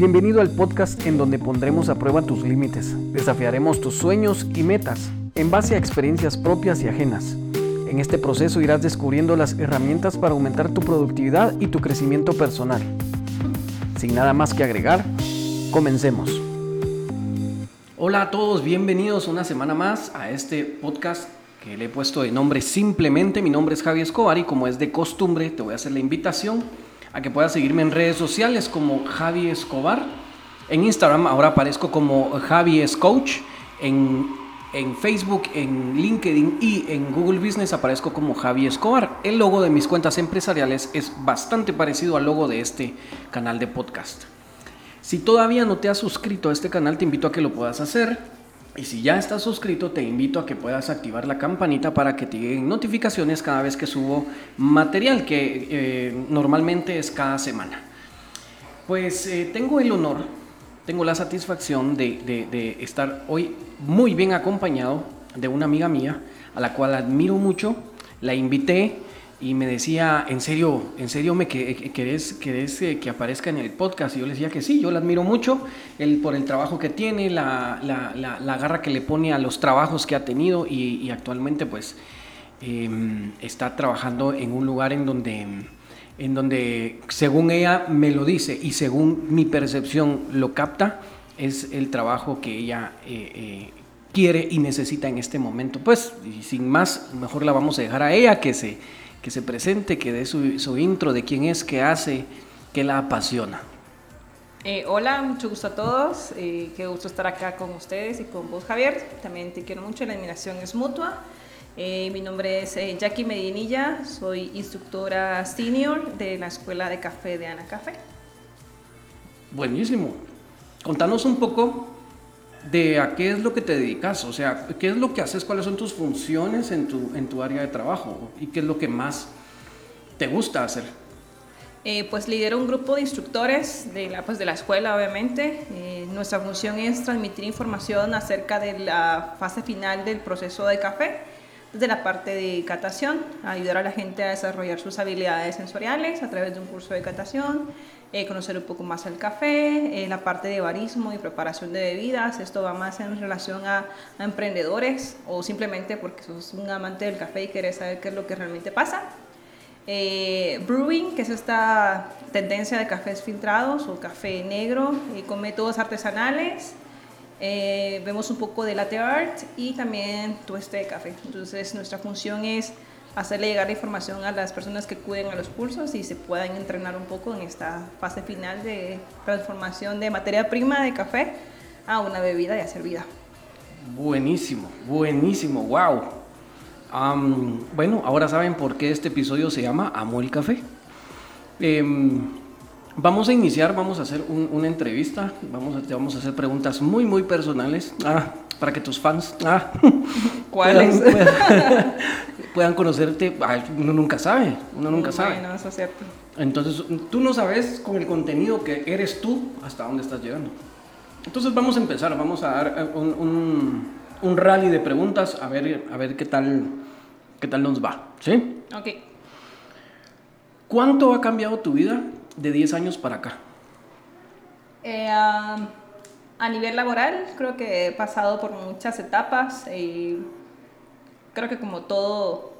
Bienvenido al podcast en donde pondremos a prueba tus límites, desafiaremos tus sueños y metas en base a experiencias propias y ajenas. En este proceso irás descubriendo las herramientas para aumentar tu productividad y tu crecimiento personal. Sin nada más que agregar, comencemos. Hola a todos, bienvenidos una semana más a este podcast que le he puesto de nombre simplemente. Mi nombre es Javi Escobar y como es de costumbre te voy a hacer la invitación a que puedas seguirme en redes sociales como Javi Escobar. En Instagram ahora aparezco como Javi es Coach. En, en, Facebook, en LinkedIn y en Google Business aparezco como Javi Escobar. El logo de mis cuentas empresariales es bastante parecido al logo de este canal de podcast. Si todavía no te has suscrito a este canal, te invito a que lo puedas hacer. Y si ya estás suscrito, te invito a que puedas activar la campanita para que te lleguen notificaciones cada vez que subo material, que eh, normalmente es cada semana. Pues eh, tengo el honor, tengo la satisfacción de, de estar hoy muy bien acompañado de una amiga mía, a la cual admiro mucho. La invité y me decía, ¿en serio, en serio me querés, eh, que aparezca en el podcast? Y yo le decía que sí, yo la admiro mucho el, por el trabajo que tiene, la, la, la, garra que le pone a los trabajos que ha tenido y, actualmente pues em, está trabajando en un lugar en donde, en donde, según ella me lo dice y según mi percepción lo capta, es el trabajo que ella... Eh, eh, quiere y necesita en este momento. Pues, sin más, mejor la vamos a dejar a ella que se, que se presente, que dé su, intro de quién es, qué hace, qué la apasiona. Eh, hola, mucho gusto a todos. Eh, qué gusto estar acá con ustedes y con vos, Javier. También te quiero mucho, la admiración es mutua. Eh, mi nombre es Jackie Medinilla, soy instructora senior de la Escuela de Café de Ana Café. Buenísimo. Contanos un poco de a qué es lo que te dedicas, o sea, qué es lo que haces, cuáles son tus funciones en tu, en tu área de trabajo y qué es lo que más te gusta hacer. Eh, pues lidero un grupo de instructores de la, pues de la escuela, obviamente. Eh, nuestra función es transmitir información acerca de la fase final del proceso de café, desde la parte de catación, ayudar a la gente a desarrollar sus habilidades sensoriales a través de un curso de catación, eh, conocer un poco más el café, eh, la parte de barismo y preparación de bebidas. Esto va más en relación a, emprendedores o simplemente porque sos un amante del café y querés saber qué es lo que realmente pasa. Eh, brewing, que es esta tendencia de cafés filtrados o café negro con métodos artesanales. vemos un poco de latte art y también tueste de café. Entonces nuestra función es hacerle llegar la información a las personas que acuden a los cursos y se puedan entrenar un poco en esta fase final de transformación de materia prima de café a una bebida ya servida. Buenísimo, buenísimo, wow. bueno, ahora saben por qué este episodio se llama Amo el Café. Em, vamos a iniciar, vamos a hacer una entrevista, vamos a, vamos a hacer preguntas muy, muy personales. Ah, para que tus fans ah, ¿Cuáles? Puedan, conocerte. uno nunca sabe, uno nunca sabe. eso es cierto. Entonces, tú no sabes con el contenido que eres tú hasta dónde estás llegando. Entonces vamos a empezar, vamos a dar eh, un, un, rally de preguntas a ver, a ver qué, tal, qué tal nos va. ¿Sí? Ok. ¿Cuánto ha cambiado tu vida de 10 años para acá? Eh, a nivel laboral, creo que he pasado por muchas etapas y creo que como todo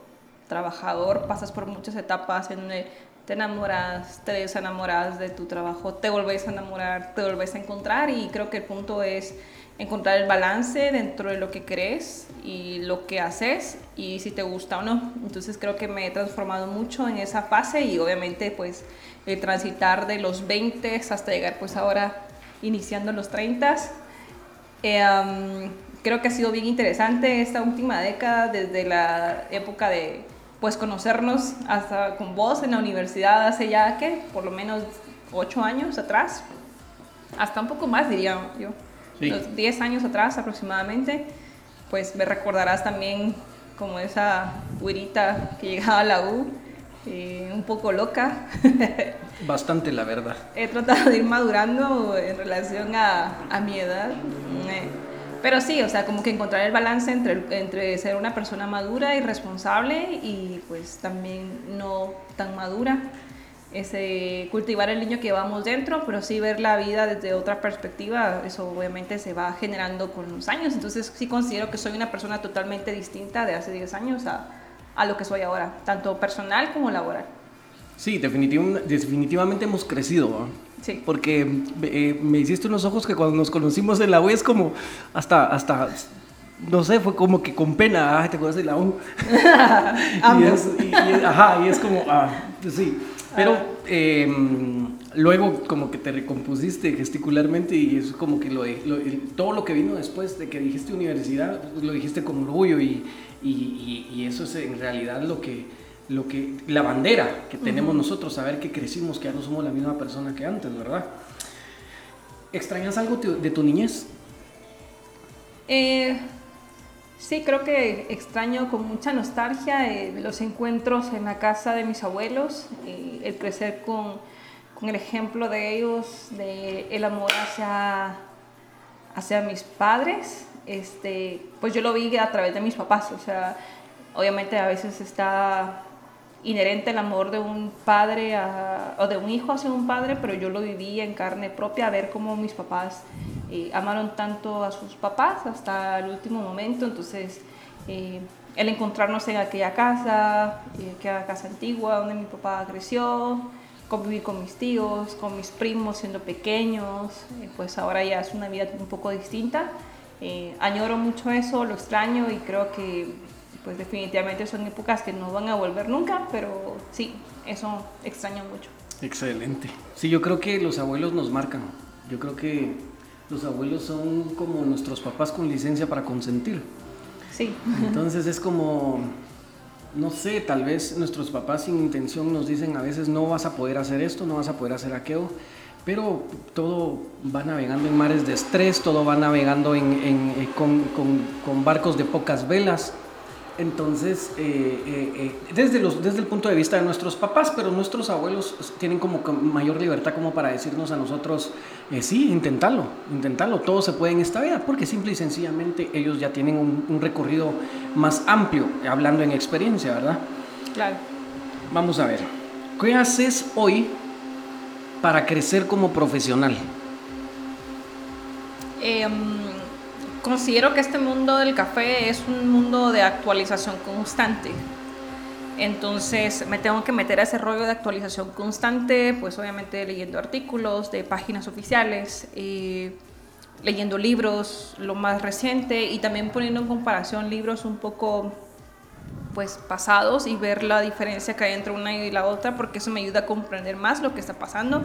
trabajador pasas por muchas etapas en donde te enamoras, te desenamoras de tu trabajo, te volvés a enamorar, te volvés a encontrar y creo que el punto es encontrar el balance dentro de lo que crees y lo que haces y si te gusta o no. Entonces creo que me he transformado mucho en esa fase y obviamente pues el transitar de los 20 hasta llegar pues ahora iniciando los 30. Eh, creo que ha sido bien interesante esta última década, desde la época de pues conocernos hasta con vos en la universidad hace ya que por lo menos 8 años atrás, hasta un poco más diría yo, sí. 10 años atrás aproximadamente, pues me recordarás también como esa güerita que llegaba a la U eh, un poco loca. Bastante, la verdad. He tratado de ir madurando en relación a, a mi edad. Eh, pero sí, o sea, como que encontrar el balance entre, entre ser una persona madura y responsable y pues también no tan madura. ese cultivar el niño que llevamos dentro, pero sí ver la vida desde otra perspectiva, eso obviamente se va generando con los años. Entonces sí considero que soy una persona totalmente distinta de hace 10 años a, a lo que soy ahora, tanto personal como laboral. Sí, definitivamente hemos crecido. Sí. Porque eh, me hiciste unos ojos que cuando nos conocimos en la U es como hasta, hasta no sé, fue como que con pena, te acuerdas de la U. y, es, y, ajá, y es como, ah, pues sí. Pero em, luego como que te recompusiste gesticularmente y es como que lo, todo lo que vino después de que dijiste universidad, pues lo dijiste con orgullo y, y, eso es en realidad lo que, lo que, la bandera que tenemos nosotros, saber que crecimos, que ya no somos la misma persona que antes, ¿verdad? ¿Extrañas algo de tu niñez? Eh, Sí, creo que extraño con mucha nostalgia eh, los encuentros en la casa de mis abuelos, eh, el crecer con, con, el ejemplo de ellos, de el amor hacia, hacia mis padres. Este, pues yo lo vi a través de mis papás, o sea, obviamente a veces está inherente el amor de un padre o de un hijo hacia un padre, pero yo lo viví en carne propia, a ver cómo mis papás eh, amaron tanto a sus papás hasta el último momento, entonces eh, el encontrarnos en aquella casa, eh, aquella casa antigua donde mi papá creció, convivir con mis tíos, con mis primos siendo pequeños, pues ahora ya es una vida un poco distinta. añoro mucho eso, lo extraño y creo que pues definitivamente son épocas que no van a volver nunca, pero sí, eso extraño mucho. Excelente. Sí, yo creo que los abuelos nos marcan. Yo creo que los abuelos son como nuestros papás con licencia para consentir. Sí. Entonces es como, no sé, tal vez nuestros papás sin intención nos dicen a veces no vas a poder hacer esto, no vas a poder hacer aquello, pero todo va navegando en mares de estrés, todo va navegando en, eh, con, con, con barcos de pocas velas. Entonces, eh, eh, eh, desde, los, desde el punto de vista de nuestros papás, pero nuestros abuelos tienen como mayor libertad como para decirnos a nosotros, sí, intentarlo, intentarlo, todo se puede en esta vida, porque simple y sencillamente ellos ya tienen un, un recorrido más amplio, hablando en experiencia, ¿verdad? Claro. Vamos a ver, ¿qué haces hoy para crecer como profesional? Eh, considero que este mundo del café es un mundo de actualización constante. Entonces me tengo que meter a ese rollo de actualización constante, pues obviamente leyendo artículos de páginas oficiales, eh, leyendo libros, lo más reciente, y también poniendo en comparación libros un poco pues pasados y ver la diferencia que hay entre una y la otra, porque eso me ayuda a comprender más lo que está pasando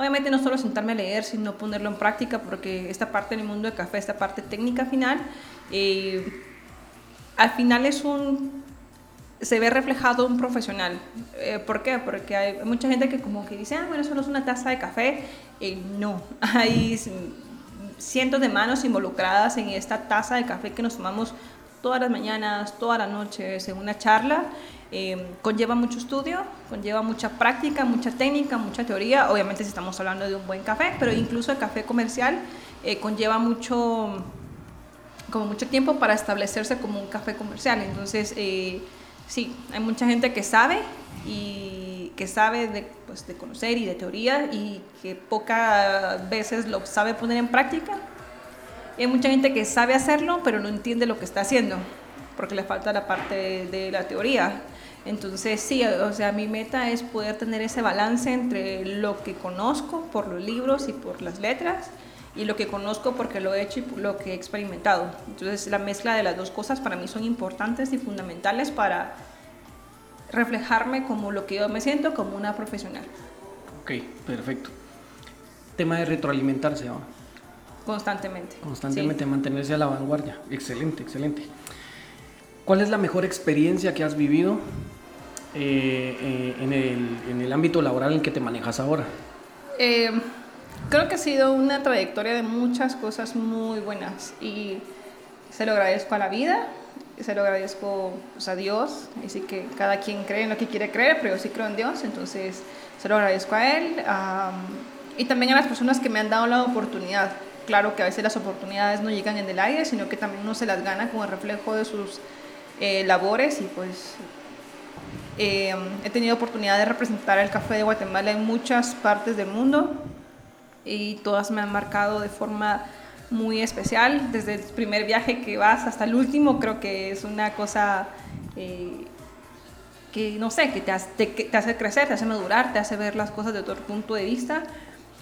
Obviamente no solo sentarme a leer, sino ponerlo en práctica, porque esta parte del mundo del café, esta parte técnica final, eh, al final es un se ve reflejado un profesional. Eh, ¿Por qué? Porque hay mucha gente que como que dice, ah, bueno, eso no es una taza de café. Eh, no, hay cientos de manos involucradas en esta taza de café que nos tomamos todas las mañanas, todas las noches en una charla. Eh, conlleva mucho estudio, conlleva mucha práctica, mucha técnica, mucha teoría. Obviamente si estamos hablando de un buen café, pero incluso el café comercial eh, conlleva mucho, como mucho tiempo para establecerse como un café comercial. Entonces, eh, sí, hay mucha gente que sabe y que sabe de, pues, de conocer y de teoría y que pocas veces lo sabe poner en práctica. hay mucha gente que sabe hacerlo, pero no entiende lo que está haciendo porque le falta la parte de la teoría. Entonces, sí, o sea, mi meta es poder tener ese balance entre lo que conozco por los libros y por las letras y lo que conozco porque lo he hecho y lo que he experimentado. Entonces, la mezcla de las dos cosas para mí son importantes y fundamentales para reflejarme como lo que yo me siento como una profesional. Ok, perfecto. Tema de retroalimentarse, ¿no? Constantemente. Constantemente mantenerse a la vanguardia. Excelente, excelente. ¿Cuál es la mejor experiencia que has vivido eh, eh, en, el, en, el, ámbito laboral en que te manejas ahora? Eh, creo que ha sido una trayectoria de muchas cosas muy buenas y se lo agradezco a la vida, se lo agradezco pues, a Dios, así que cada quien cree en lo que quiere creer, pero yo sí creo en Dios, entonces se lo agradezco a Él y también a las personas que me han dado la oportunidad. Claro que a veces las oportunidades no llegan en el aire, sino que también uno se las gana con el reflejo de sus labores y pues Eh, he tenido oportunidad de representar el café de Guatemala en muchas partes del mundo y todas me han marcado de forma muy especial. Desde el primer viaje que vas hasta el último, creo que es una cosa eh, que, no sé, que te, hace, te, hace crecer, te hace madurar, te hace ver las cosas de otro punto de vista.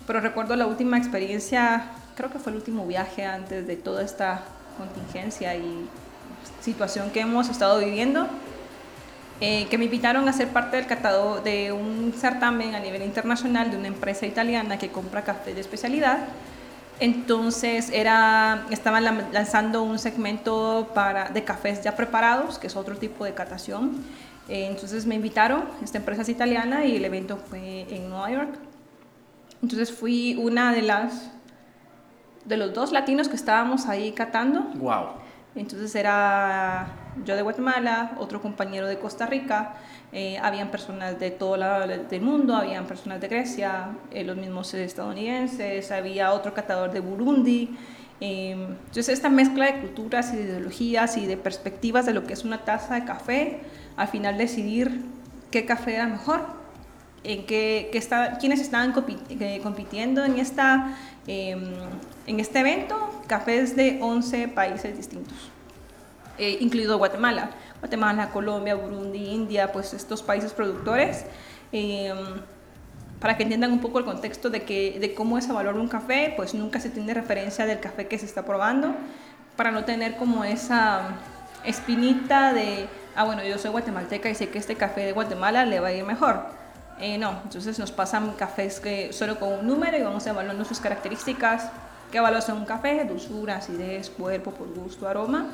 Pero recuerdo la última experiencia, creo que fue el último viaje antes de toda esta contingencia y situación que hemos estado viviendo. Eh, que me invitaron a ser parte del catado de un certamen a nivel internacional de una empresa italiana que compra café de especialidad entonces era, estaban lanzando un segmento para, de cafés ya preparados, que es otro tipo de catación. Eh, entonces me invitaron, esta empresa es italiana y el evento fue en Nueva York. Entonces fui una de las de los dos latinos que estábamos ahí catando. Wow. Entonces era yo de Guatemala, otro compañero de Costa Rica, eh, habían personas de todo del mundo, habían personas de Grecia, eh, los mismos estadounidenses, había otro catador de Burundi. Eh, entonces esta mezcla de culturas y de ideologías y de perspectivas de lo que es una taza de café, al final decidir qué café era mejor, en qué, está, quiénes estaban compitiendo en, esta, em, en este evento, cafés de 11 países distintos, incluido Guatemala. Guatemala, Colombia, Burundi, India, pues estos países productores, em, para que entiendan un poco el contexto de, que, de cómo es evaluar un café, pues nunca se tiene referencia del café que se está probando, para no tener como esa espinita de, ah, bueno, yo soy guatemalteca y sé que este café de Guatemala le va a ir mejor. Eh, no, entonces nos pasan cafés que solo con un número y vamos evaluando sus características. ¿Qué evaluación un café? Dulzura, acidez, cuerpo, por gusto, aroma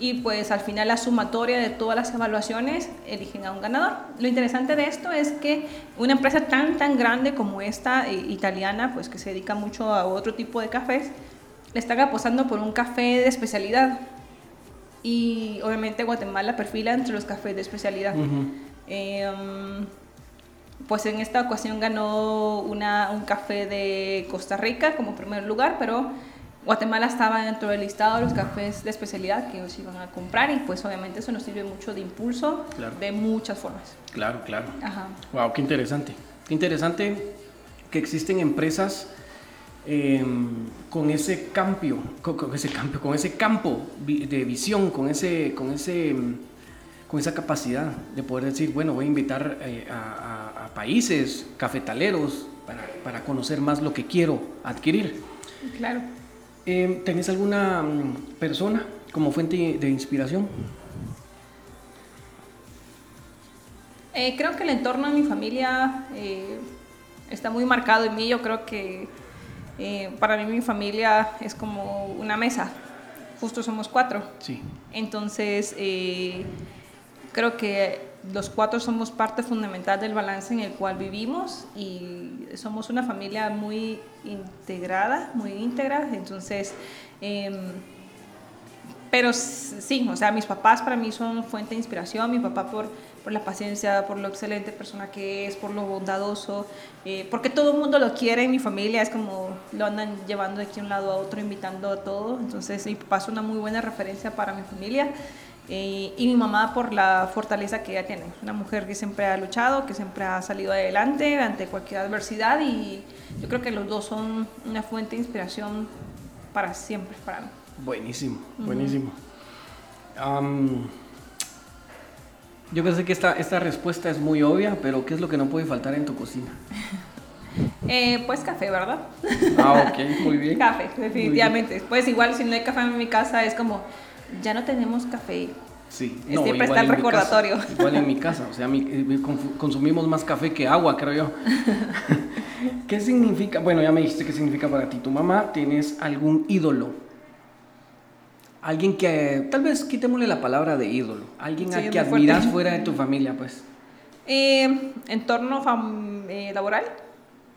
y pues al final la sumatoria de todas las evaluaciones eligen a un ganador. Lo interesante de esto es que una empresa tan tan grande como esta eh, italiana, pues que se dedica mucho a otro tipo de cafés, le están apostando por un café de especialidad. Y obviamente Guatemala perfila entre los cafés de especialidad. Em, pues en esta ocasión ganó una, un café de Costa Rica como primer lugar, pero Guatemala estaba dentro del listado de los cafés de especialidad que ellos iban a comprar y pues obviamente eso nos sirve mucho de impulso de muchas formas. Claro, claro. Ajá. Wow, qué interesante. Qué interesante que existen empresas em, con ese cambio, con, ese cambio, con ese campo de visión, con ese, con ese, con esa capacidad de poder decir, bueno, voy a invitar eh, a, a, países cafetaleros para, para conocer más lo que quiero adquirir. Claro. Eh, ¿Tenés alguna mm, persona como fuente de inspiración? Eh, creo que el entorno de mi familia eh, está muy marcado en mí. Yo creo que para mí mi familia es como una mesa. Justo somos cuatro. Sí. Entonces, creo que los cuatro somos parte fundamental del balance en el cual vivimos y somos una familia muy integrada, muy íntegra, entonces, em, pero sí, o sea, mis papás para mí son fuente de inspiración, mi papá por, por la paciencia, por lo excelente persona que es, por lo bondadoso, eh, porque todo el mundo lo quiere en mi familia, es como lo andan llevando de aquí a un lado a otro, invitando a todo, entonces mi papá es una muy buena referencia para mi familia. Eh, y mi mamá por la fortaleza que ella tiene. Una mujer que siempre ha luchado, que siempre ha salido adelante ante cualquier adversidad y yo creo que los dos son una fuente de inspiración para siempre, para mí. Buenísimo, buenísimo. yo pensé que esta, esta respuesta es muy obvia, pero ¿qué es lo que no puede faltar en tu cocina? Eh, pues café, ¿verdad? Ah, ok, muy bien. café, definitivamente. Pues igual si no hay café en mi casa es como ya no tenemos café. Sí, no, siempre está el recordatorio. igual en mi casa, o sea, eh, consumimos más café que agua, creo yo. ¿Qué significa? Bueno, ya me dijiste qué significa para ti. ¿Tu mamá tienes algún ídolo? Alguien que, tal vez quitémosle la palabra de ídolo, alguien a que admiras fuera de tu familia, pues. Eh, ¿Entorno eh, laboral?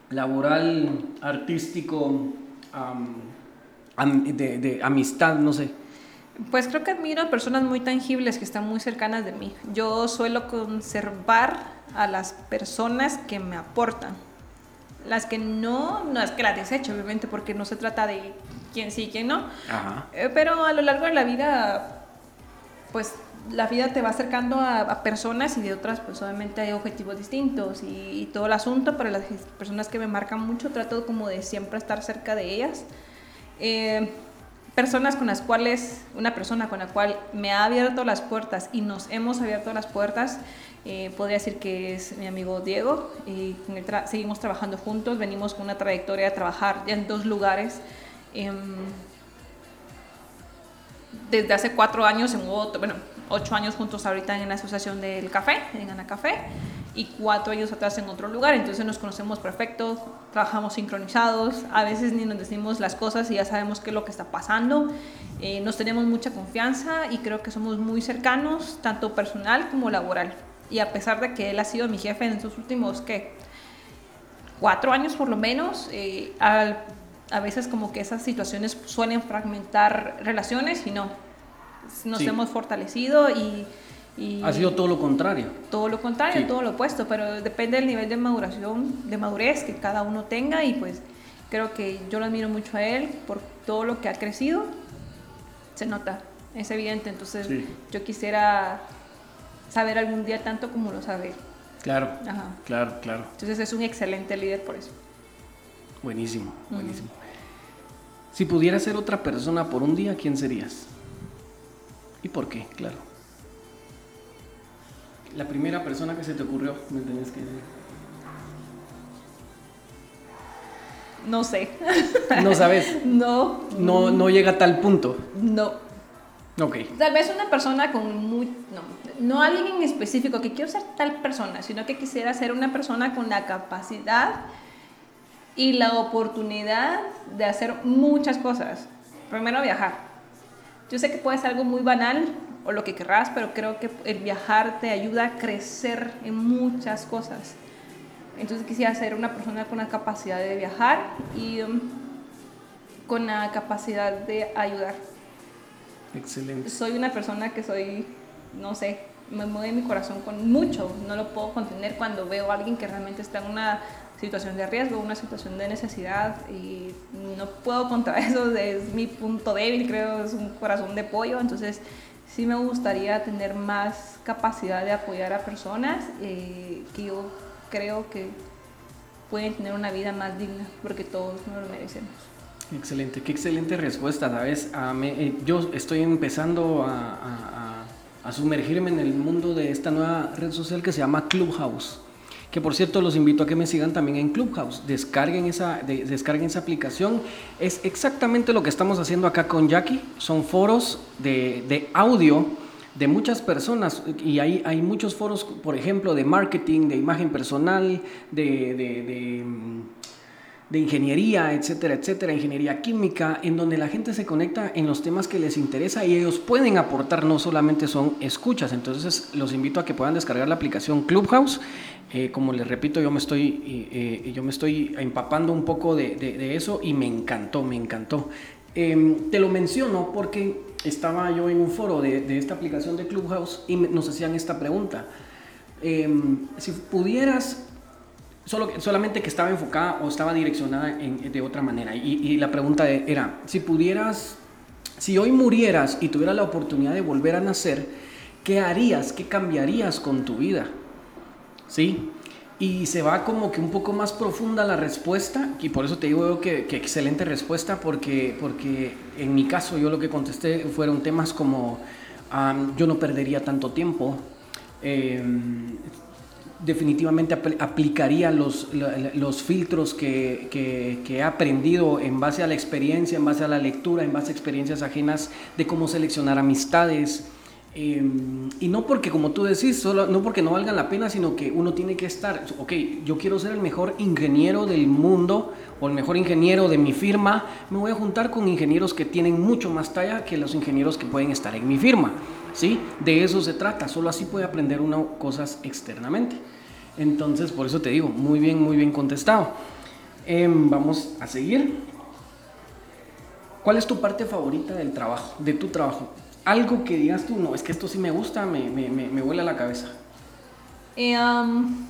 Laboral, artístico, de amistad, no sé. Pues creo que admiro a personas muy tangibles que están muy cercanas de mí. Yo suelo conservar a las personas que me aportan. Las que no, no es que las desecho, obviamente, porque no se trata de quién sí y quién no. Eh, pero a lo largo de la vida, pues la vida te va acercando a, personas y de otras pues obviamente hay objetivos distintos y, todo el asunto para las personas que me marcan mucho trato como de siempre estar cerca de ellas. Eh, personas con las cuales, una persona con la cual me ha abierto las puertas y nos hemos abierto las puertas, eh, podría decir que es mi amigo Diego y seguimos trabajando juntos, venimos con una trayectoria de trabajar ya en dos lugares. Em, desde hace cuatro años en otro, bueno, ocho años juntos ahorita en la asociación del café, en Ana Café, y cuatro años atrás en otro lugar. Entonces nos conocemos perfecto, trabajamos sincronizados, a veces ni nos decimos las cosas y ya sabemos qué es lo que está pasando. Eh, nos tenemos mucha confianza y creo que somos muy cercanos, tanto personal como laboral. Y a pesar de que él ha sido mi jefe en sus últimos, ¿qué? Cuatro años por lo menos, eh, a veces como que esas situaciones suelen fragmentar relaciones y no, nos hemos fortalecido y, Ha sido todo lo contrario. Todo lo contrario, todo lo opuesto, pero depende del nivel de maduración, de madurez que cada uno tenga y pues creo que yo lo admiro mucho a él por todo lo que ha crecido. Se nota, es evidente, entonces yo quisiera saber algún día tanto como lo sabe. Claro, claro, claro. Entonces es un excelente líder por eso. Buenísimo, buenísimo. Si pudieras ser otra persona por un día, ¿quién serías? ¿Y por qué? Claro. La primera persona que se te ocurrió, me tenés que decir. No sé. ¿No sabes? No. No, no llega a tal punto. No. Ok. Tal vez una persona con muy... No, no alguien en específico que quiero ser tal persona, sino que quisiera ser una persona con la capacidad y la oportunidad de hacer muchas cosas. Primero viajar yo sé que puede ser algo muy banal o lo que querrás, pero creo que el viajar te ayuda a crecer en muchas cosas. Entonces quisiera ser una persona con la capacidad de viajar y um, con la capacidad de ayudar. Excelente. Soy una persona que soy, no sé, me mueve mi corazón con mucho, no lo puedo contener cuando veo a alguien que realmente está en una situación de riesgo, una situación de necesidad y no puedo contra eso, es mi punto débil, creo, es un corazón de pollo, entonces sí me gustaría tener más capacidad de apoyar a personas eh, que yo creo que pueden tener una vida más digna, porque todos nos lo merecemos. Excelente, qué excelente respuesta, ¿sabes? Ah, eh, yo estoy empezando a, a sumergirme en el mundo de esta nueva red social que se llama Clubhouse que por cierto los invito a que me sigan también en Clubhouse. Descarguen esa, descarguen esa aplicación. Es exactamente lo que estamos haciendo acá con Jackie. Son foros de, audio de muchas personas y hay, hay muchos foros, por ejemplo, de marketing, de imagen personal, de de ingeniería, etcétera, etcétera, ingeniería química, en donde la gente se conecta en los temas que les interesa y ellos pueden aportar, no solamente son escuchas. Entonces los invito a que puedan descargar la aplicación Clubhouse. Eh, como les repito, yo me estoy, eh, yo me estoy empapando un poco de, eso y me encantó, me encantó. Em, te lo menciono porque estaba yo en un foro de, esta aplicación de Clubhouse y nos hacían esta pregunta. Em, si pudieras Solo, solamente que estaba enfocada o estaba direccionada de otra manera. Y, la pregunta era, si pudieras, si hoy murieras y tuvieras la oportunidad de volver a nacer, ¿qué harías? ¿Qué cambiarías con tu vida? ¿Sí? Y se va como que un poco más profunda la respuesta, y por eso te digo que, que excelente respuesta, porque, porque en mi caso yo lo que contesté fueron temas como, yo no perdería tanto tiempo, eh, definitivamente aplicaría los, los filtros que, que, he aprendido en base a la experiencia, en base a la lectura, en base a experiencias ajenas de cómo seleccionar amistades. Em, y no porque, como tú decís, no porque no valgan la pena, sino que uno tiene que estar, ok, yo quiero ser el mejor ingeniero del mundo o el mejor ingeniero de mi firma, me voy a juntar con ingenieros que tienen mucho más talla que los ingenieros que pueden estar en mi firma. ¿sí? De eso se trata, solo así puede aprender uno cosas externamente. Entonces, por eso te digo, muy bien, muy bien contestado. Em, vamos a seguir. ¿Cuál es tu parte favorita del trabajo, de tu trabajo? Algo que digas tú, no, es que esto sí me gusta, me, me, me, vuela la cabeza. Um,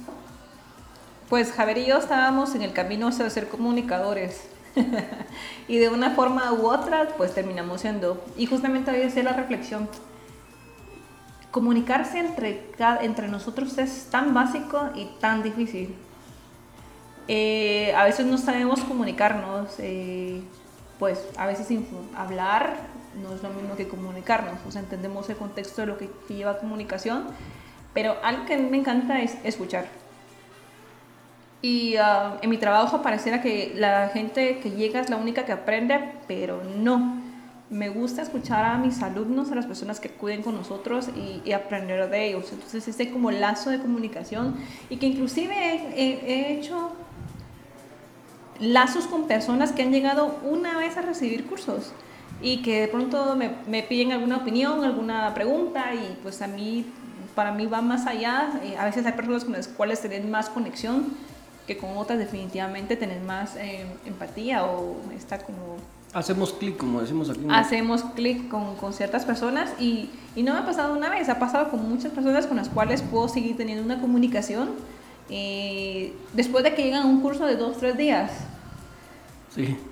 pues Javier y yo estábamos en el camino hacia ser comunicadores. y de una forma u otra, pues terminamos siendo. Y justamente hoy hacía la reflexión comunicarse entre, entre nosotros es tan básico y tan difícil. Eh, a veces no sabemos comunicarnos, eh, pues a veces hablar no es lo mismo que comunicarnos, o sea, entendemos el contexto de lo que lleva comunicación, pero algo que me encanta es escuchar. Y ah, en mi trabajo pareciera que la gente que llega es la única que aprende, pero no me gusta escuchar a mis alumnos, a las personas que acuden con nosotros y, aprender de ellos. Entonces, este como lazo de comunicación y que inclusive he, hecho lazos con personas que han llegado una vez a recibir cursos y que de pronto me, me, piden alguna opinión, alguna pregunta y pues a mí, para mí va más allá. Eh, a veces hay personas con las cuales tienen más conexión que con otras definitivamente tienen más eh, empatía o está como Hacemos clic, como decimos aquí. Hacemos clic con, con, ciertas personas y, y, no me ha pasado una vez, ha pasado con muchas personas con las cuales puedo seguir teniendo una comunicación eh, después de que llegan a un curso de dos, tres días.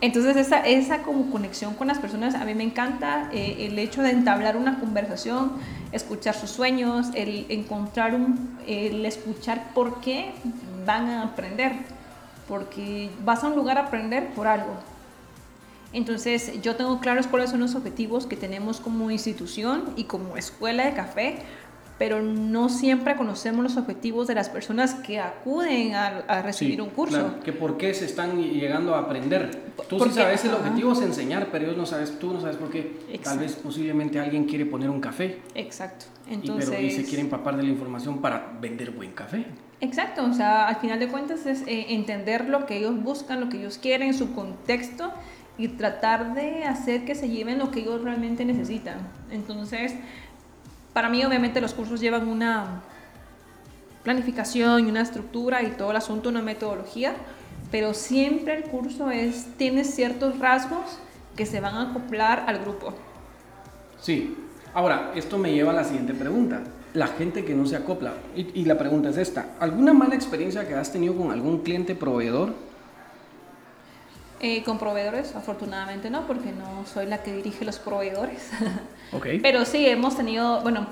Entonces esa, esa como conexión con las personas a mí me encanta, eh, el hecho de entablar una conversación, escuchar sus sueños, el encontrar un, el escuchar por qué van a aprender, porque vas a un lugar a aprender por algo. Entonces yo tengo claros cuáles son los objetivos que tenemos como institución y como escuela de café, pero no siempre conocemos los objetivos de las personas que acuden a, recibir un curso. Claro, que por qué se están llegando a aprender. Tú sí sabes el objetivo es enseñar, pero ellos no sabes, tú no sabes por qué. Tal vez posiblemente alguien quiere poner un café. Exacto. Entonces, y, pero, y se quiere empapar de la información para vender buen café. Exacto, o sea, al final de cuentas es eh, entender lo que ellos buscan, lo que ellos quieren, su contexto y tratar de hacer que se lleven lo que ellos realmente necesitan. Entonces, para mí obviamente los cursos llevan una planificación y una estructura y todo el asunto, una metodología, pero siempre el curso es, tiene ciertos rasgos que se van a acoplar al grupo. Sí. Ahora, esto me lleva a la siguiente pregunta. La gente que no se acopla, y, y la pregunta es esta, ¿alguna mala experiencia que has tenido con algún cliente proveedor eh, con proveedores, afortunadamente no, porque no soy la que dirige los proveedores. Pero sí, hemos tenido, bueno,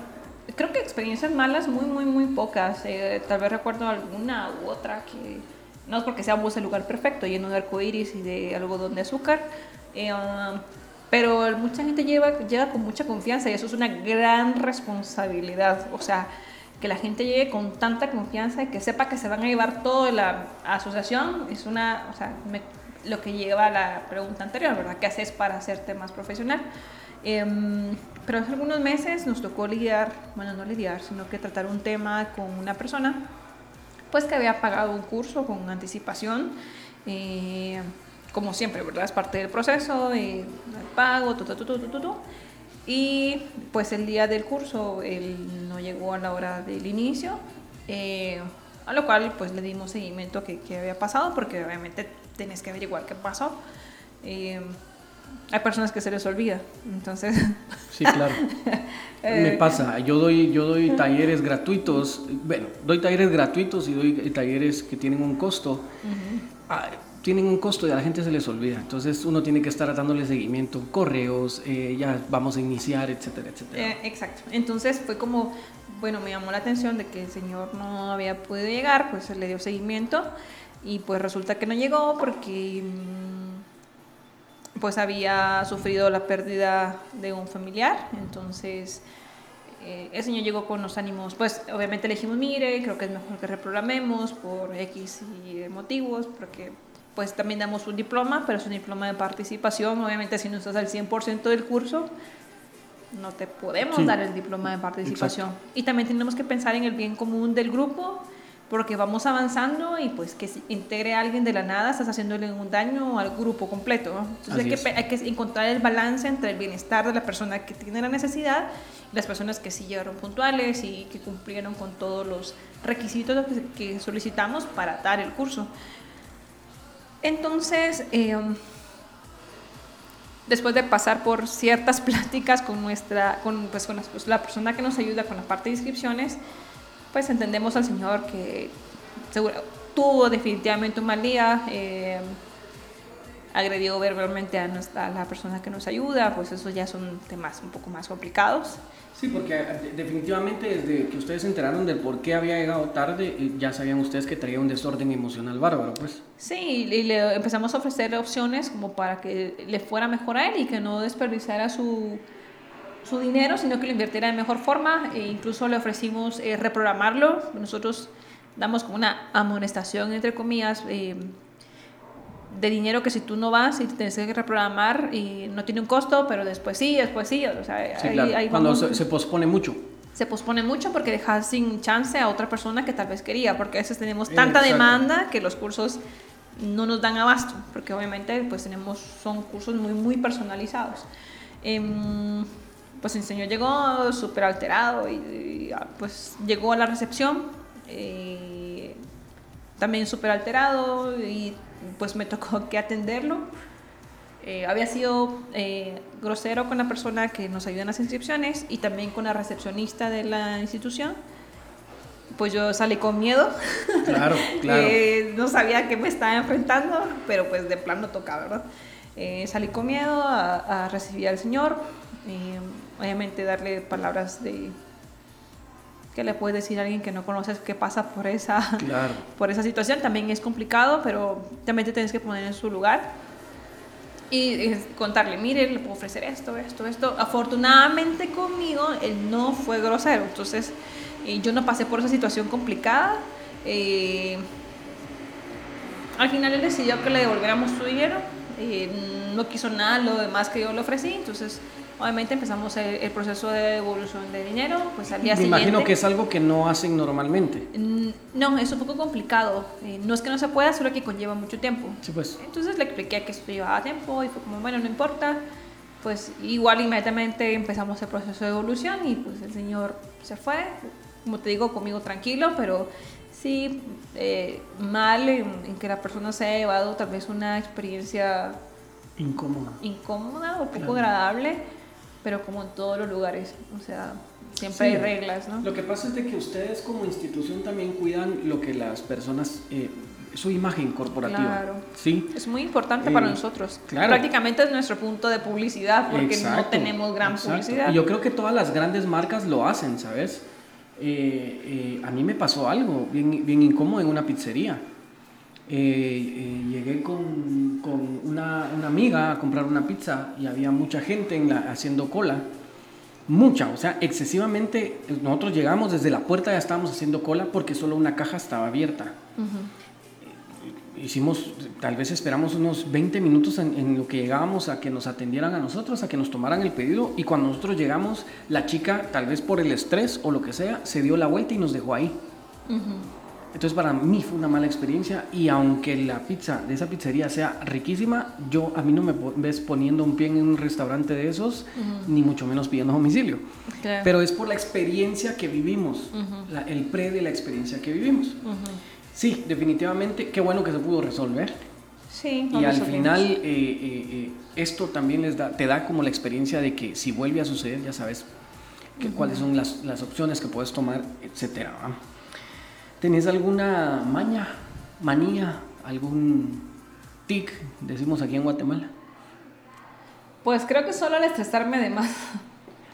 creo que experiencias malas muy, muy, muy pocas. Eh, tal vez recuerdo alguna u otra que no es porque seamos el lugar perfecto, lleno de arcoíris y de algodón de azúcar. Eh, um, pero mucha gente lleva, llega con mucha confianza y eso es una gran responsabilidad. O sea, que la gente llegue con tanta confianza y que sepa que se van a llevar toda la asociación es una, o sea, me lo que lleva a la pregunta anterior, ¿verdad? ¿Qué haces para hacerte más profesional? Em, pero hace algunos meses nos tocó lidiar, bueno, no lidiar, sino que tratar un tema con una persona, pues que había pagado un curso con anticipación, eh, como siempre, ¿verdad? Es parte del proceso de, pago, tu, tu, tu, y pues el día del curso él no llegó a la hora del inicio, eh, a lo cual pues le dimos seguimiento que, que había pasado, porque obviamente tienes que averiguar qué pasó. Eh, hay personas que se les olvida, entonces... Sí, claro. Me pasa, yo doy, yo doy talleres gratuitos, bueno, doy talleres gratuitos y doy talleres que tienen un costo. Ah, tienen un costo y a la gente se les olvida, entonces uno tiene que estar dándole seguimiento, correos, eh, ya vamos a iniciar, etcétera, etcétera. Eh, exacto, entonces fue como, bueno, me llamó la atención de que el señor no había podido llegar, pues se le dio seguimiento y pues resulta que no llegó porque mm, pues había sufrido la pérdida de un familiar, entonces eh, el señor llegó con los ánimos, pues obviamente le dijimos, mire, creo que es mejor que reprogramemos por X y motivos, porque pues también damos un diploma, pero es un diploma de participación, obviamente si no estás al 100% del curso, no te podemos dar el diploma de participación. Y también tenemos que pensar en el bien común del grupo porque vamos avanzando y pues que integre a alguien de la nada estás haciéndole un daño al grupo completo. Entonces hay que, hay que, encontrar el balance entre el bienestar de la persona que tiene la necesidad y las personas que sí llegaron puntuales y que cumplieron con todos los requisitos que solicitamos para dar el curso. Entonces, em, después de pasar por ciertas pláticas con, nuestra, con, pues, con pues, la persona que nos ayuda con la parte de inscripciones, pues entendemos al Señor que seguro, tuvo definitivamente un mal día. Eh, agredió verbalmente a, nuestra, a la persona que nos ayuda, pues eso ya son temas un poco más complicados. Sí, porque eh, definitivamente desde que ustedes se enteraron del por qué había llegado tarde, eh, ya sabían ustedes que traía un desorden emocional bárbaro, pues. Sí, y le empezamos a ofrecer opciones como para que le fuera mejor a él y que no desperdiciara su, su dinero, sino que lo invirtiera de mejor forma. E incluso le ofrecimos eh, reprogramarlo. Nosotros damos como una amonestación, entre comillas, de dinero que si tú no vas y te tienes que reprogramar y no tiene un costo, pero después sí, después sí. O sea, Cuando se, pospone mucho. Se pospone mucho porque dejas sin chance a otra persona que tal vez quería, porque a veces tenemos tanta demanda que los cursos no nos dan abasto, porque obviamente pues tenemos, son cursos muy, muy personalizados. Em, pues el señor llegó súper alterado y, ah, pues llegó a la recepción eh, también súper alterado y pues me tocó que atenderlo. Eh, había sido eh, grosero con la persona que nos ayuda en las inscripciones y también con la recepcionista de la institución. Pues yo salí con miedo. Claro, claro. eh, no sabía que me estaba enfrentando, pero pues de plano toca, ¿verdad? Eh, salí con miedo a, a, recibir al Señor. obviamente darle palabras de, ¿Qué le puedes decir a alguien que no conoces que pasa por esa, por esa situación? También es complicado, pero también te tienes que poner en su lugar y contarle, mire, le puedo ofrecer esto, esto, esto. Afortunadamente conmigo, él no fue grosero, entonces eh, yo no pasé por esa situación complicada. Eh, al final él decidió que le devolviéramos su dinero, eh, no quiso nada lo demás que yo le ofrecí, entonces Obviamente empezamos el, proceso de devolución de dinero, pues al día Me imagino que es algo que no hacen normalmente. No, es un poco complicado. Eh, no es que no se pueda, solo que conlleva mucho tiempo. Sí, pues. Entonces le expliqué que esto llevaba tiempo y fue como, bueno, no importa. Pues igual inmediatamente empezamos el proceso de devolución y pues el señor se fue, como te digo, conmigo tranquilo, pero sí eh, mal en, que la persona se haya llevado tal vez una experiencia incómoda, incómoda o poco agradable pero como en todos los lugares, o sea, siempre hay reglas, ¿no? Lo que pasa es de que ustedes como institución también cuidan lo que las personas, eh, su imagen corporativa. Claro. Sí. Es muy importante para eh, nosotros. Claro. Prácticamente es nuestro punto de publicidad porque no tenemos gran publicidad. Y yo creo que todas las grandes marcas lo hacen, ¿sabes? Eh, a mí me pasó algo bien, bien incómodo en una pizzería. Llegué con con una, una, amiga a comprar una pizza y había mucha gente en la, haciendo cola. Mucha, o sea, excesivamente. Nosotros llegamos desde la puerta, ya estábamos haciendo cola porque solo una caja estaba abierta. Hicimos, tal vez esperamos unos 20 minutos en, en, lo que llegábamos a que nos atendieran a nosotros, a que nos tomaran el pedido. Y cuando nosotros llegamos, la chica, tal vez por el estrés o lo que sea, se dio la vuelta y nos dejó ahí. Entonces para mí fue una mala experiencia y aunque la pizza de esa pizzería sea riquísima, yo a mí no me ves poniendo un pie en un restaurante de esos, ni mucho menos pidiendo domicilio. Pero es por la experiencia que vivimos, el pre de la experiencia que vivimos. Sí, definitivamente, qué bueno que se pudo resolver. Sí, y al final eh, eh, eh, esto también les da, te da como la experiencia de que si vuelve a suceder ya sabes que, cuáles son las, las, opciones que puedes tomar, etcétera. ¿Tenés alguna maña, manía, algún tic, decimos aquí en Guatemala? Pues creo que solo el estresarme de más.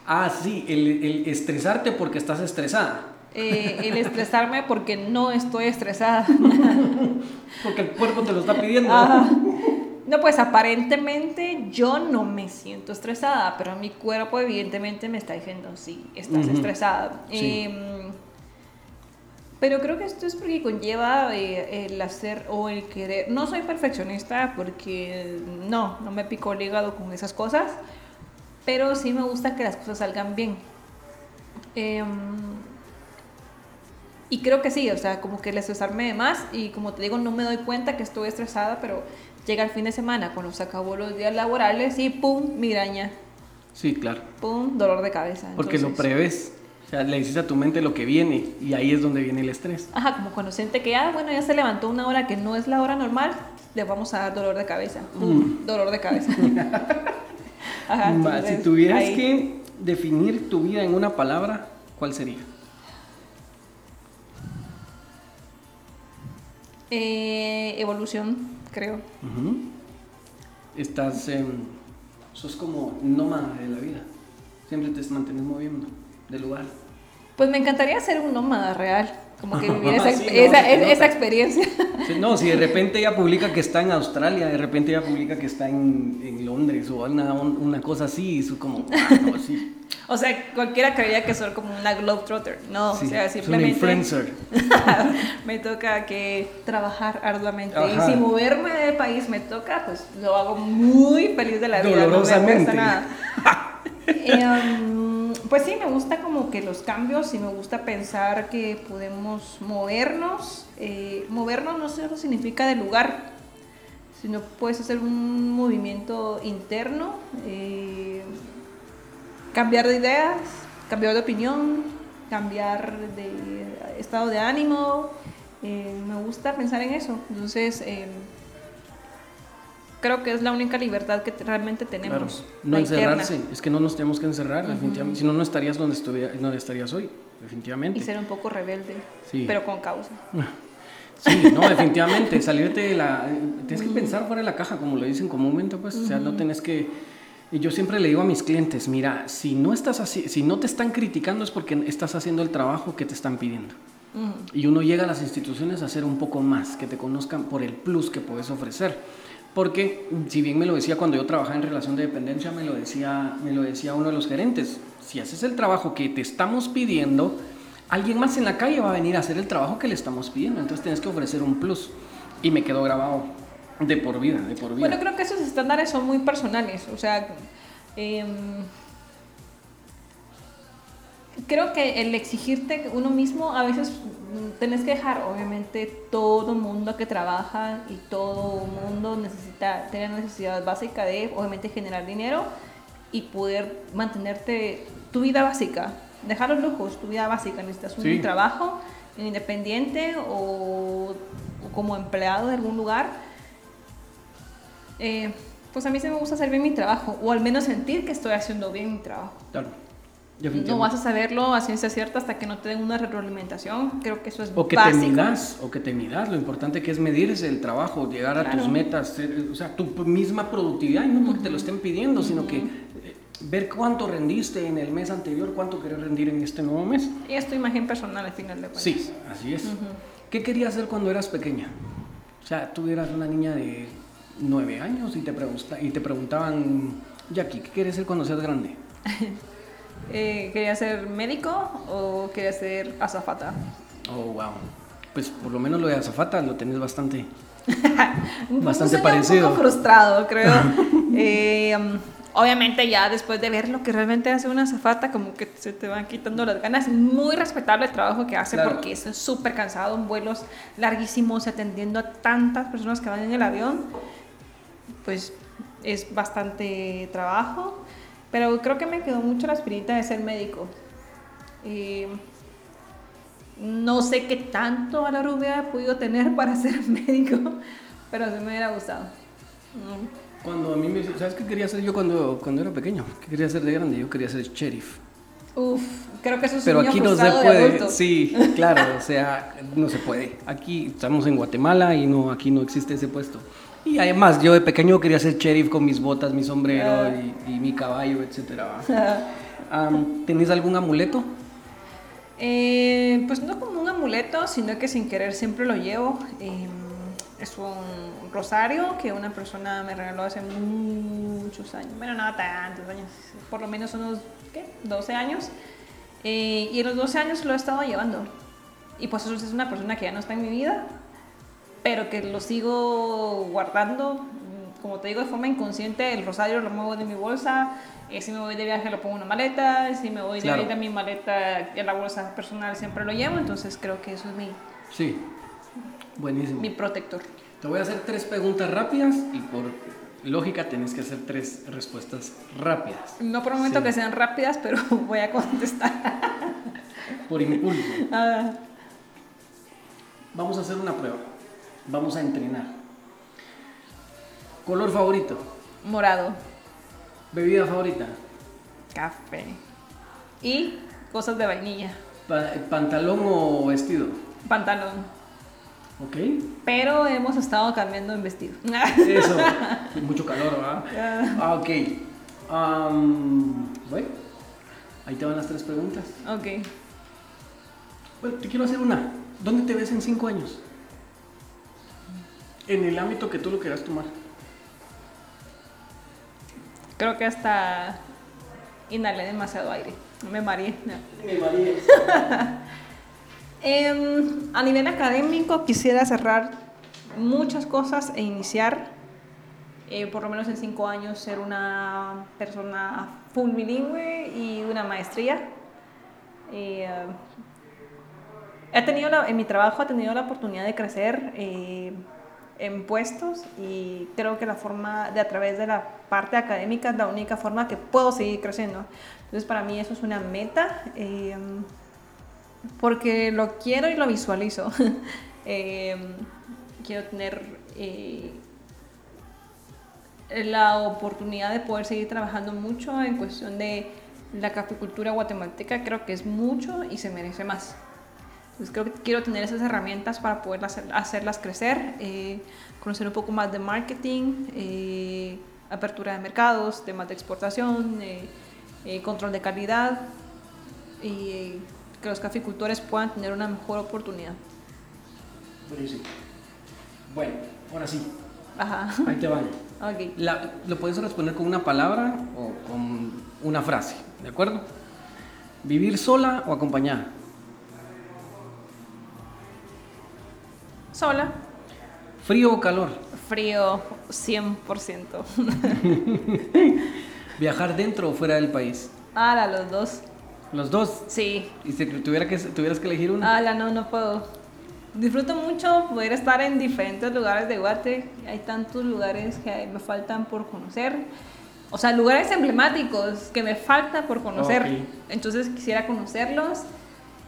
Ah, sí, el, estresarte porque estás estresada. Eh, el estresarme porque no estoy estresada. porque el cuerpo te lo está pidiendo. No, pues aparentemente yo no me siento estresada, pero mi cuerpo evidentemente me está diciendo, sí, estás estresada. Em, pero creo que esto es porque conlleva eh, el hacer o el querer. No soy perfeccionista porque no, no me pico el hígado con esas cosas, pero sí me gusta que las cosas salgan bien. Em, y creo que sí, o sea, como que el estresarme de más y como te digo, no me doy cuenta que estoy estresada, pero llega el fin de semana, cuando se acabó los días laborales y pum, migraña. Sí, claro. Pum, dolor de cabeza. Porque lo preves. O sea, le dices a tu mente lo que viene y ahí es donde viene el estrés. Ajá, como cuando siente que, ah, bueno, ya se levantó una hora que no es la hora normal, le vamos a dar dolor de cabeza. Mm. Dolor de cabeza. Ajá, si tuvieras que definir tu vida en una palabra, ¿cuál sería? Eh, evolución, creo. estás, em, sos como nómada de la vida. Siempre te mantienes moviendo de lugar. Pues me encantaría ser un nómada real, como que vivir esa, Sí, no, esa- se nota. esa experiencia. No, si de repente ella publica que está en Australia, de repente ella publica que está en, en Londres o una, una cosa así, y es como, ah, no, sí, O sea, cualquiera creería que soy como una globetrotter. No, sí, o sea, simplemente influencer. me toca que trabajar arduamente. Ajá. Y si moverme de país me toca, pues lo hago muy feliz de la vida. No me Dolorosamente. nada. Eh, um, pues sí, me gusta como que los cambios y me gusta pensar que podemos movernos. Eh, movernos no solo significa de lugar, sino puedes hacer un movimiento interno, eh, cambiar de ideas, cambiar de opinión, cambiar de estado de ánimo. eh, me gusta pensar en eso. Entonces, eh, creo que es la única libertad que te- realmente Claro, tenemos. no la interna. encerrarse, es que no nos tenemos que encerrar, definitivamente. Si no, no estarías donde, estuviera, donde estarías hoy, definitivamente. Y ser un poco rebelde, Sí. pero con causa. Sí, no, definitivamente, salirte de la... Tienes que pensar fuera de la caja, como lo dicen comúnmente, pues, o sea, no tenés que... Y yo siempre le digo a mis clientes, mira, si no, estás así, si no te están criticando es porque estás haciendo el trabajo que te están pidiendo. Ujú. Y uno llega a las instituciones a hacer un poco más, que te conozcan por el plus que puedes ofrecer. Porque, si bien me lo decía cuando yo trabajaba en relación de dependencia, me lo decía, me lo decía uno de los gerentes, si haces el trabajo que te estamos pidiendo, alguien más en la calle va a venir a hacer el trabajo que le estamos pidiendo. Entonces tienes que ofrecer un plus. Y me quedó grabado de por vida, de por vida. Bueno, creo que esos estándares son muy personales. O sea, em, creo que el exigirte uno mismo, a veces mm, tenés que dejar, obviamente, todo mundo que trabaja y todo mundo necesita tener necesidad básica de, obviamente, generar dinero y poder mantenerte tu vida básica. Dejar los lujos, tu vida básica. Necesitas un Sí. trabajo independiente o, o como empleado de algún lugar eh, pues a mí sí me gusta hacer bien mi trabajo, o al menos sentir que estoy haciendo bien mi trabajo. Claro, No vas a saberlo a ciencia cierta hasta que no te den una retroalimentación. Creo que eso es O que básico. te midas, o que te midas. Lo importante que es medirse el trabajo, llegar a tus metas, ser- o sea, tu misma productividad, y no porque te lo estén pidiendo, sino que eh, ver cuánto rendiste en el mes anterior, cuánto querés rendir en este nuevo mes. Y es tu imagen personal al final de cuentas. Sí, así es. ¿Qué querías hacer cuando eras pequeña? O sea, tú eras una niña de nueve años y te, y te preguntaban, Jackie, ¿qué quieres ser cuando seas grande? Eh, ¿Quería ser médico o quería ser azafata? Oh, wow. Pues por lo menos lo de azafata lo tenés bastante. Un Bastante sueño parecido. Un poco frustrado, creo. Eh, um, obviamente ya después de ver lo que realmente hace una azafata, como que se te van quitando las ganas. Muy respetable el trabajo que hace Claro. porque es súper cansado en vuelos larguísimos, atendiendo a tantas personas que van en el avión. Pues es bastante trabajo. Pero creo que me quedó mucho la espinita de ser médico. Eh, no sé qué tanto valor hubiera podido tener para ser médico, pero sí me hubiera gustado. Cuando a mí me ¿sabes qué quería ser yo cuando, cuando era pequeño? ¿Qué quería ser de grande? Yo quería ser sheriff. Uf, creo que eso es Pero un aquí no se puede. Sí, claro, o sea, no se puede. Aquí estamos en Guatemala y no, aquí no existe ese puesto. Y además, yo de pequeño quería ser sheriff con mis botas, mi sombrero Ah. y, y mi caballo, etcétera. Am, ¿Tenés algún amuleto? Eh, pues no como un amuleto, sino que sin querer siempre lo llevo. Eh, es un rosario que una persona me regaló hace muchos años. Bueno, no tantos años, por lo menos unos, ¿qué? 12 años. Eh, y en los 12 años lo he estado llevando. Y pues eso es una persona que ya no está en mi vida, pero que lo sigo guardando. Mm, Como te digo, de forma inconsciente, el rosario lo muevo de mi bolsa. eh, si me voy de viaje lo pongo en una maleta. Si me voy Claro. de, de mi maleta, en la bolsa personal siempre lo llevo. Entonces creo que eso es mi, Sí. Buenísimo. mi protector. Te voy a hacer tres preguntas rápidas y por lógica tenés que hacer tres respuestas rápidas. No prometo Sí. que sean rápidas, pero voy a contestar. Por impulso. Ah, Vamos a hacer una prueba. Vamos a entrenar. Color favorito. morado, Bebida favorita. café y cosas de vainilla. Pa- pantalón o vestido. Pantalón. ¿Ok? Pero hemos estado cambiando en vestido. Eso. Mucho calor, ¿verdad? Ah, ok. Bueno, ahí te van las tres preguntas. Ok. Bueno, te quiero hacer una. ¿Dónde te ves en cinco años? En el ámbito que tú lo quieras tomar. Creo que hasta inhalé demasiado aire. Me mareé. no. Me mareé. Em, a nivel académico quisiera cerrar muchas cosas e iniciar, eh, por lo menos en cinco años, ser una persona full bilingüe y una maestría. Eh, he tenido la- en mi trabajo he tenido la oportunidad de crecer eh, en puestos y creo que la forma de a través de la parte académica es la única forma que puedo seguir creciendo. Entonces para mí eso es una meta. eh, porque lo quiero y lo visualizo. Eh, quiero tener eh, la oportunidad de poder seguir trabajando mucho en cuestión de la caficultura guatemalteca. Creo que es mucho y se merece más. Entonces creo que quiero tener esas herramientas para poder hacer- hacerlas crecer, eh, conocer un poco más de marketing, eh, apertura de mercados, temas de exportación, eh, control de calidad y que los caficultores puedan tener una mejor oportunidad. Buenísimo. Bueno, ahora sí, Ajá. ahí te van. Ok. La- lo puedes responder con una palabra o con una frase, ¿de acuerdo? ¿Vivir sola o acompañada? Sola. ¿Frío o calor? Frío 100%. ¿Viajar dentro o fuera del país? Ala, los dos. Los dos. Sí. Y si tuviera que, tuvieras que elegir una. Ala, no, no puedo. Disfruto mucho poder estar en diferentes lugares de Guate. Hay tantos lugares que me faltan por conocer. O sea, lugares emblemáticos que me falta por conocer. Entonces quisiera conocerlos.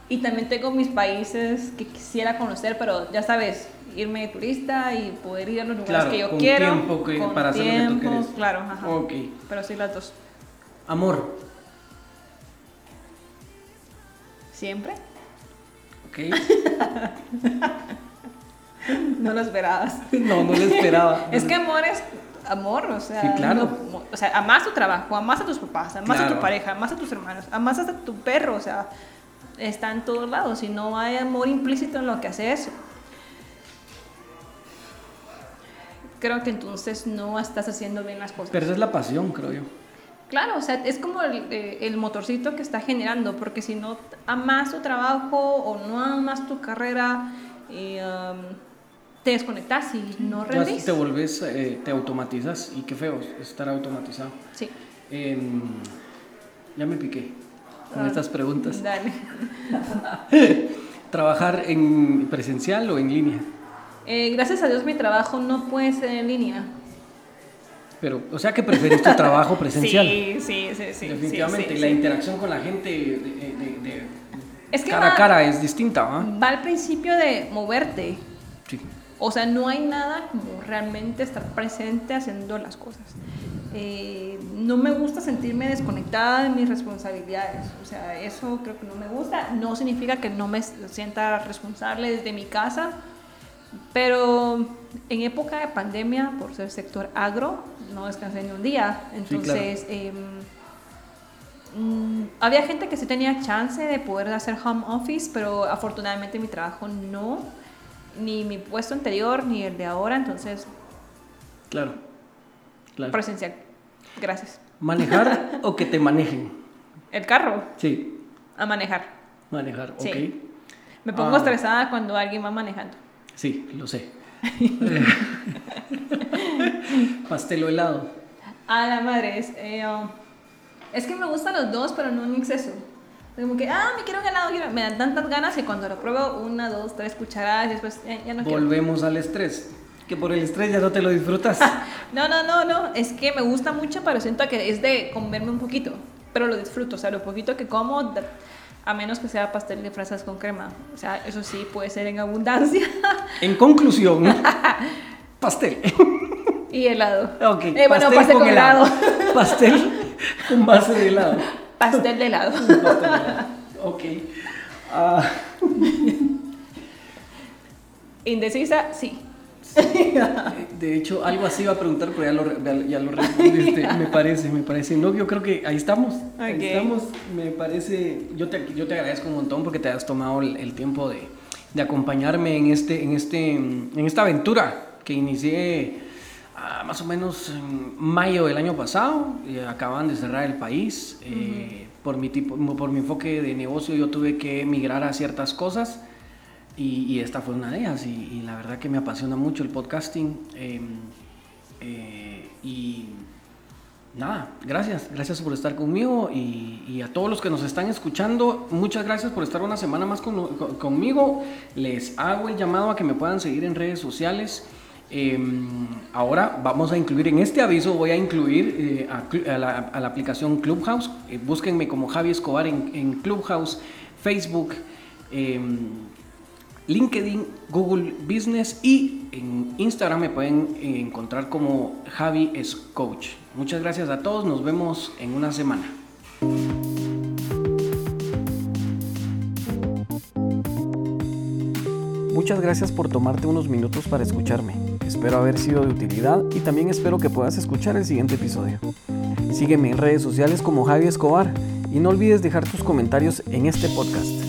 Y también tengo mis países que quisiera conocer, pero ya sabes, irme de turista y poder ir a los lugares Claro, que yo con quiero. tiempo que- con para hacer lo que tú tiempo, quieres. Claro, ajá. Ok. Pero sí las dos. Amor. ¿Siempre? Ok. No lo esperabas. no, no lo esperaba. Es que amor es amor, o sea, Sí, claro. no- o sea, amas tu trabajo, amas a tus papás, amas a tu pareja, amas a tus hermanos, amas hasta tu perro, o sea, está en todos lados y no hay amor implícito en lo que haces. Creo que entonces no estás haciendo bien las cosas. Pero esa es la pasión, creo yo. Claro, o sea, es como el, eh, el motorcito que está generando, porque si no amas tu trabajo o no amas tu carrera, eh, um, te desconectas y no rendís. te volvés, eh, te automatizas y qué feo estar automatizado. Sí, Em, ya me piqué con Ah. estas preguntas. dale. ¿Trabajar en presencial o en línea? Eh, gracias a Dios mi trabajo no puede ser en línea. Pero, o sea que preferís tu trabajo presencial. Sí, sí, sí, sí. Definitivamente. sí, sí, la sí. interacción con la gente de, de- de- Es que cara va, a cara es distinta, ¿va? va al principio de moverte. Sí. O sea, no hay nada como realmente estar presente haciendo las cosas. Eh, no me gusta sentirme desconectada de mis responsabilidades. O sea, eso creo que no me gusta. No significa que no me sienta responsable desde mi casa. Pero en época de pandemia, por ser sector agro, no descansé ni un día. Entonces, em, mm, había gente que sí tenía chance de poder hacer home office, pero afortunadamente mi trabajo no, ni mi puesto anterior, ni el de ahora, entonces Claro. Claro. presencial. Gracias. ¿Manejar o que te manejen? El carro, Sí, a manejar. manejar, Sí. ok. Me pongo Ah. estresada cuando alguien va manejando. Sí, lo sé. Pastel o helado. A la madre, es, eh, um, es que me gustan los dos, pero no en exceso. Como que, ah, me quiero un helado, quiero- me dan tantas ganas que cuando lo pruebo, una, dos, tres cucharadas, y después eh, ya no quiero. Volvemos al estrés. Que por el estrés ya no te lo disfrutas. No, no, no, no, es que me gusta mucho, pero siento que es de comerme un poquito, pero lo disfruto, o sea, lo poquito que como, a menos que sea pastel de fresas con crema, o sea, eso sí puede ser en abundancia, en conclusión, pastel. y helado. Ok, Eh, bueno, pastel con helado. Pastel con base de helado. Pastel de helado. Pastel de helado. Ok. Ah, Indecisa, sí. De hecho, algo así iba a preguntar, pero ya lo, ya lo respondiste. me parece, me parece. No, yo creo que ahí estamos. Ahí estamos. Me parece. Yo te, yo te agradezco un montón porque te has tomado el, tiempo de, de, acompañarme en, este, en, este, en esta aventura que inicié ah, más o menos en mayo del año pasado. Acaban de cerrar el país. Eh, por, mi tipo, por mi enfoque de negocio, yo tuve que emigrar a ciertas cosas y, esta fue una de ellas y, la verdad que me apasiona mucho el podcasting. Em, eh, y nada, gracias, gracias por estar conmigo y, a todos los que nos están escuchando, muchas gracias por estar una semana más conmigo. Les hago el llamado a que me puedan seguir en redes sociales. Em, ahora vamos a incluir en este aviso, voy a incluir eh, a, la, aplicación Clubhouse. Eh, búsquenme como Javi Escobar en, en Clubhouse, Facebook. LinkedIn, Google Business y en Instagram me pueden encontrar como Javi es. Muchas gracias a todos, nos vemos en una semana. Muchas gracias por tomarte unos minutos para escucharme. Espero haber sido de utilidad y también espero que puedas escuchar el siguiente episodio. Sígueme en redes sociales como Javi Escobar y no olvides dejar tus comentarios en este podcast.